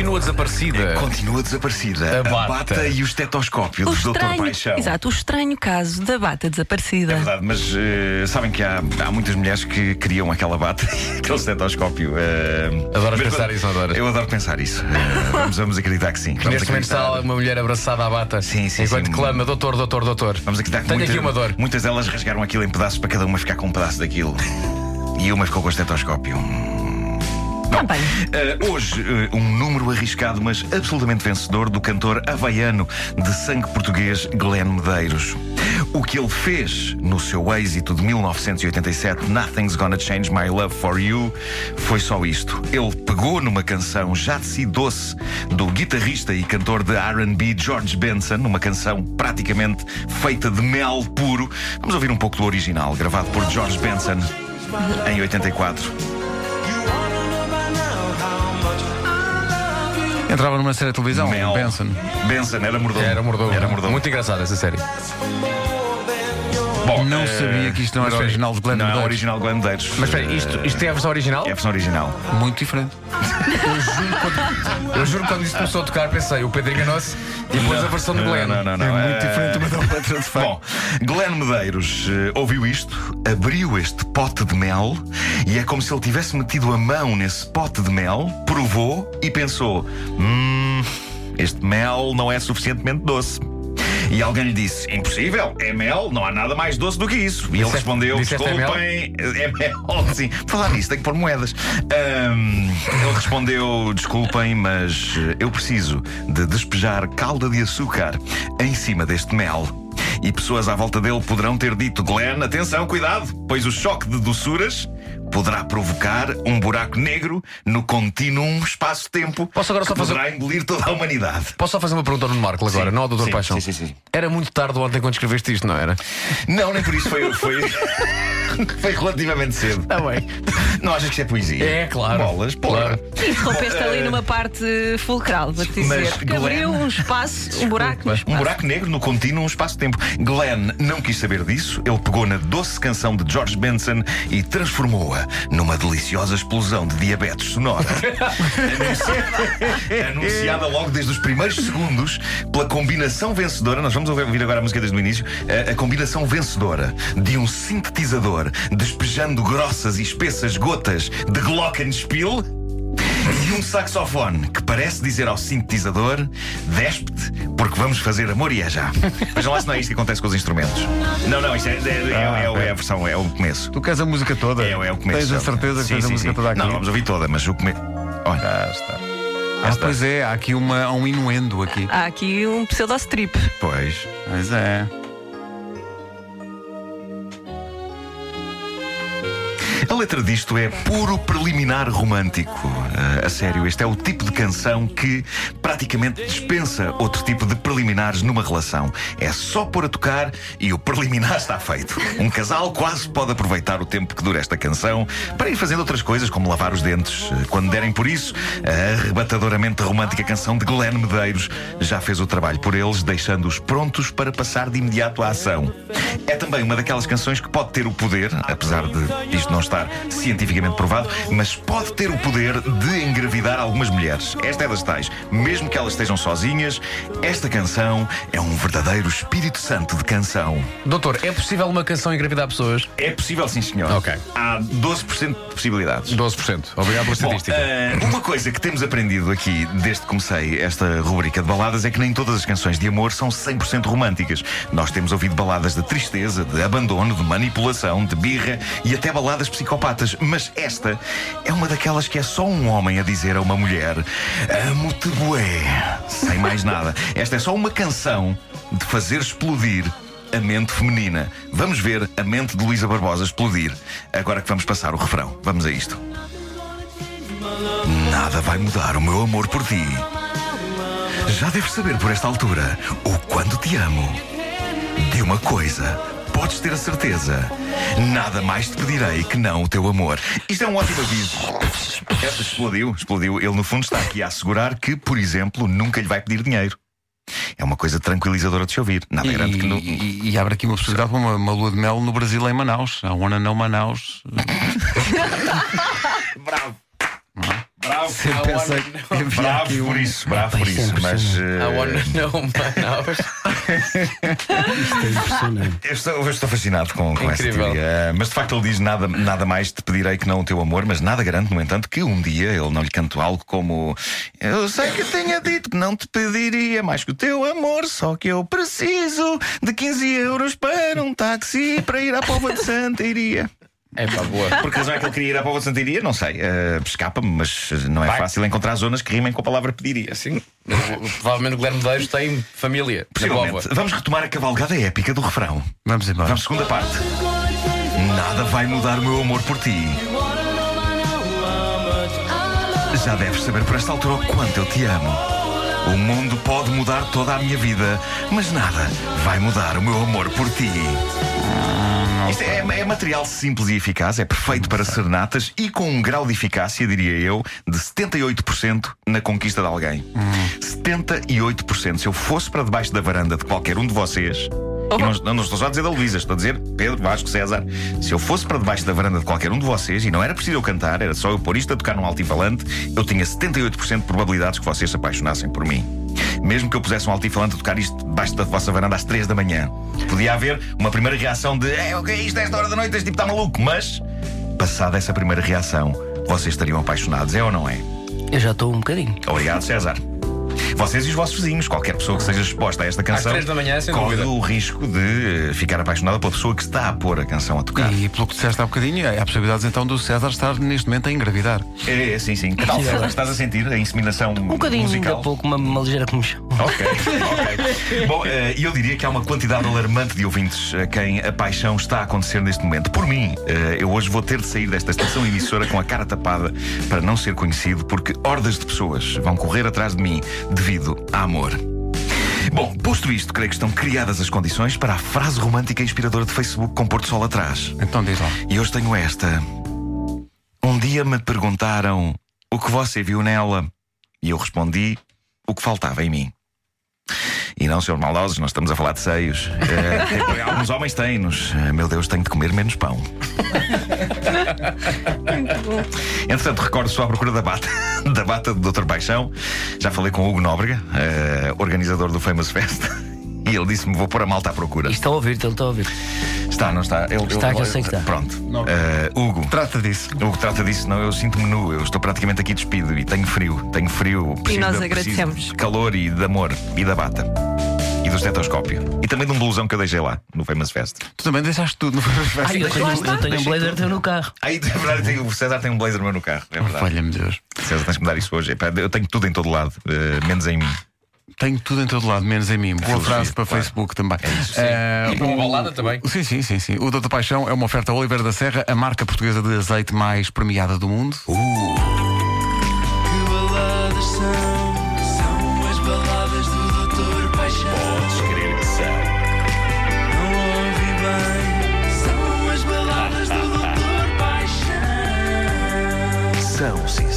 continua desaparecida. Continua desaparecida. A bata. e o estetoscópio O do Dr. estranho, Paixão. exato, o estranho caso da bata desaparecida. É verdade, mas eh, sabem que há, há muitas mulheres que queriam aquela bata e aquele estetoscópio. Adoras mas pensar quando- isso, adoras? Eu adoro pensar isso. Eh, vamos, vamos acreditar que sim. Vamos Neste momento está uma mulher abraçada à bata. Sim, sim, Enquanto sim. clama, doutor, doutor, doutor. Vamos acreditar que Tenho muitas, aqui uma dor. muitas delas rasgaram aquilo em pedaços para cada uma ficar com um pedaço daquilo. E uma ficou com o estetoscópio. Também. Uh, hoje, uh, um número arriscado, mas absolutamente vencedor, do cantor havaiano de sangue português Glenn Medeiros. O que ele fez no seu êxito de 1987, Nothing's Gonna Change My Love for You, foi só isto. Ele pegou numa canção já de si doce do guitarrista e cantor de RB George Benson, uma canção praticamente feita de mel puro. Vamos ouvir um pouco do original, gravado por George Benson em 84. Entrava numa série de televisão, Mel. Benson. Benson, era mordomo. Era mordomo. Era mordomo. Muito engraçada essa série. Bom, Não eh, sabia que isto não era mas original de Glenn Não, é Medeiros. original Glenn Medeiros. Mas espera, isto, isto é a versão original? É a versão original. Muito diferente. Eu juro, quando, eu juro que quando isto começou a tocar, pensei, o Pedro enganou-se e depois a versão de Glenn. Não, não, não. É não. muito Eh, diferente uma da outra, de facto. Bom, Glenn Medeiros eh, ouviu isto, abriu este pote de mel e é como se ele tivesse metido a mão nesse pote de mel, provou e pensou: hum, este mel não é suficientemente doce. E alguém lhe disse: Impossível, é mel, não há nada mais doce do que isso. E ele Disseste- respondeu: é mel? Desculpem, é mel. Sim, por falar nisso, tenho que pôr moedas. Ahm, ele respondeu: Desculpem, mas eu preciso de despejar calda de açúcar em cima deste mel. E pessoas à volta dele poderão ter dito: Glenn, atenção, cuidado, pois o choque de doçuras poderá provocar um buraco negro no contínuo espaço-tempo Posso agora só que fazer- poderá engolir toda a humanidade. Posso só fazer uma pergunta ao Nuno Marco agora, Sim, não ao Dr. sim, Paixão? sim, sim, sim. Era muito tarde ontem quando escreveste isto, não era? Não, nem por isso foi. Foi, foi relativamente cedo. Está bem. Não achas que isto é poesia? É, claro. Bolas, porra. Claro. Interrompeste ali numa parte fulcral, vou-te dizer. Mas Glenn- abriu um espaço, um buraco Um buraco negro no contínuo espaço-tempo. Glenn não quis saber disso. Ele pegou na doce canção de George Benson e transformou-a numa deliciosa explosão de diabetes sonora. anunciada, anunciada logo desde os primeiros segundos pela combinação vencedora. Nós vamos ouvir agora a música desde o início. A, a combinação vencedora de um sintetizador despejando grossas e espessas gotas de Glockenspiel. E um saxofone que parece dizer ao sintetizador: Despe-te, porque vamos fazer amor e é já. Vejam lá se não é isto que acontece com os instrumentos. Não, não, isto é, é- é- é- é a versão, é o começo. Tu queres a música toda? É, é o começo. Tens a certeza que Sim, tens a sim, música sim. toda aqui? Não, vamos ouvir toda, mas o começo. Olha, Já está. Ah, Esta- pois é, há aqui uma, um inuendo aqui. Há aqui um pseudo-strip. pois. Pois é. Letra disto é puro preliminar romântico. Ah, a sério, este é o tipo de canção que praticamente dispensa outro tipo de preliminares numa relação. É só pôr a tocar e o preliminar está feito. Um casal quase pode aproveitar o tempo que dura esta canção para ir fazendo outras coisas, como lavar os dentes. Ah, Quando derem por isso, a arrebatadoramente romântica canção de Glenn Medeiros já fez o trabalho por eles, deixando-os prontos para passar de imediato à ação. É também uma daquelas canções que pode ter o poder, apesar de isto não estar cientificamente provado, mas pode ter o poder de engravidar algumas mulheres. Esta é das tais. Mesmo que elas estejam sozinhas, esta canção é um verdadeiro Espírito Santo de canção. Doutor, é possível uma canção engravidar pessoas? É possível, sim, senhor. Ok. Há 12% de possibilidades. 12%. Obrigado pela Bom, estatística. eh, uma coisa que temos aprendido aqui desde que comecei esta rubrica de baladas é que nem todas as canções de amor são 100% românticas. Nós temos ouvido baladas de tristeza, de abandono, de manipulação, de birra e até baladas psicopatas. Mas esta é uma daquelas que é só um homem a dizer a uma mulher: Amo-te, bué. Sem mais nada. Esta é só uma canção de fazer explodir a mente feminina. Vamos ver a mente de Luísa Barbosa explodir. Agora que vamos passar o refrão. Vamos a isto. Nada vai mudar o meu amor por ti. Já deves saber por esta altura o quanto te amo. De uma coisa, podes ter a certeza. Nada mais te pedirei que não o teu amor. Isto é um ótimo aviso. Esta explodiu, explodiu. Ele, no fundo, está aqui a assegurar que, por exemplo, nunca lhe vai pedir dinheiro. É uma coisa tranquilizadora de se ouvir. Nada E, grande que não. e- e abre aqui uma possibilidade para uma, uma lua de mel no Brasil em Manaus. A Wanna Know Manaus. Bravo. I pensei que havia bravo aqui um- por isso, bravo por é isso. Mas. I eh, wanna know my hours. Isto é impressionante. eu estou, eu estou fascinado com, com essa Incrível. teoria. Eh, Mas de facto ele diz nada, nada mais te pedirei que não o teu amor, mas nada garante, no entanto, que um dia ele não lhe cantou algo como Eu sei que tinha dito que não te pediria mais que o teu amor, só que eu preciso de 15 euros para um táxi para ir à Póvoa de Santa Iria. É pá, boa. Por que razão é que ele queria ir à Póvoa de Santa Iria? Não sei. Eh, Escapa-me, mas não é Vai. fácil encontrar zonas que rimem com a palavra pediria. Sim, provavelmente o Guilherme Deus tem família Possivelmente. Vamos retomar a cavalgada épica do refrão. Vamos embora. Vamos, segunda parte. Nada vai mudar o meu amor por ti. Já deves saber por esta altura o quanto eu te amo. O mundo pode mudar toda a minha vida, mas nada vai mudar o meu amor por ti. Isto é, é material simples e eficaz, é perfeito para serenatas e com um grau de eficácia, diria eu, de 78% na conquista de alguém. 78%. Se eu fosse para debaixo da varanda de qualquer um de vocês. E não, não estou só a dizer da Luísa, estou a dizer Pedro, Vasco, César. Se eu fosse para debaixo da varanda de qualquer um de vocês e não era preciso eu cantar, era só eu pôr isto a tocar num altifalante, eu tinha 78% de probabilidades que vocês se apaixonassem por mim. Mesmo que eu pusesse um altifalante a tocar isto debaixo da vossa varanda às 3 da manhã, podia haver uma primeira reação de é o que é isto a esta hora da noite, este tipo está maluco, mas passada essa primeira reação, vocês estariam apaixonados, é ou não é? Eu já estou um bocadinho. Obrigado, César. Vocês e os vossos vizinhos, qualquer pessoa que seja exposta a esta canção, manhã, corre dúvida. o risco de ficar apaixonada pela pessoa que está a pôr a canção a tocar. E pelo que disseste há bocadinho, há possibilidades então do César estar neste momento a engravidar. É, é, sim, sim. Que tal, César? Estás a sentir a inseminação Um bocadinho, daqui musical? a pouco, uma, uma ligeira comichão. Ok, ok. Bom, eh, eu diria que há uma quantidade alarmante de ouvintes a quem a paixão está a acontecer neste momento. Por mim, eh, eu hoje vou ter de sair desta estação emissora com a cara tapada para não ser conhecido, porque hordas de pessoas vão correr atrás de mim devido a amor. Bom, posto isto, creio que estão criadas as condições para a frase romântica e inspiradora de Facebook com Porto Sol atrás. Então diz lá. E hoje tenho esta. Um dia me perguntaram o que você viu nela. E eu respondi o que faltava em mim. E não, senhor maldosos, nós estamos a falar de seios. Eh, tem- alguns homens têm-nos. Eh, meu Deus, tenho de comer menos pão. Entretanto, recordo só à procura da bata, da bata do Dr. Paixão. Já falei com o Hugo Nóbrega, eh, organizador do Famous Fest. E ele disse-me: vou pôr a malta à procura. E está a ouvir-te, ele está a ouvir. Está, não está? Ele, Está, ele- que eu sei que está. Pronto. Eh, Hugo, Trata disso. o que trata disso, não, eu sinto-me nu, eu estou praticamente aqui despido e tenho frio, tenho frio. preciso nós de- preciso agradecemos. De calor e de amor e da bata. E do estetoscópio. E também de um blusão que eu deixei lá, no Famous Fest. Tu também deixaste tudo no Ah, eu tenho, eu tenho um blazer teu no carro. Aí, é verdade, tem- o César tem um blazer meu no carro, é verdade. Olha-me Deus. César, tens que me dar isso hoje. Epá, Eu tenho tudo em todo lado, eh, menos em mim. Tenho tudo em todo lado, menos em mim. Boa Filosofia, frase para claro. Facebook também. É isso, sim. Uh, e para uma balada também. Sim, sim, sim, sim. O Doutor Paixão é uma oferta Oliver da Serra, a marca portuguesa de azeite mais premiada do mundo. Uh. Que baladas são? São as baladas do Doutor Paixão. Podes crer que são. Não ouvi bem. São as baladas do Doutor Paixão. São, sim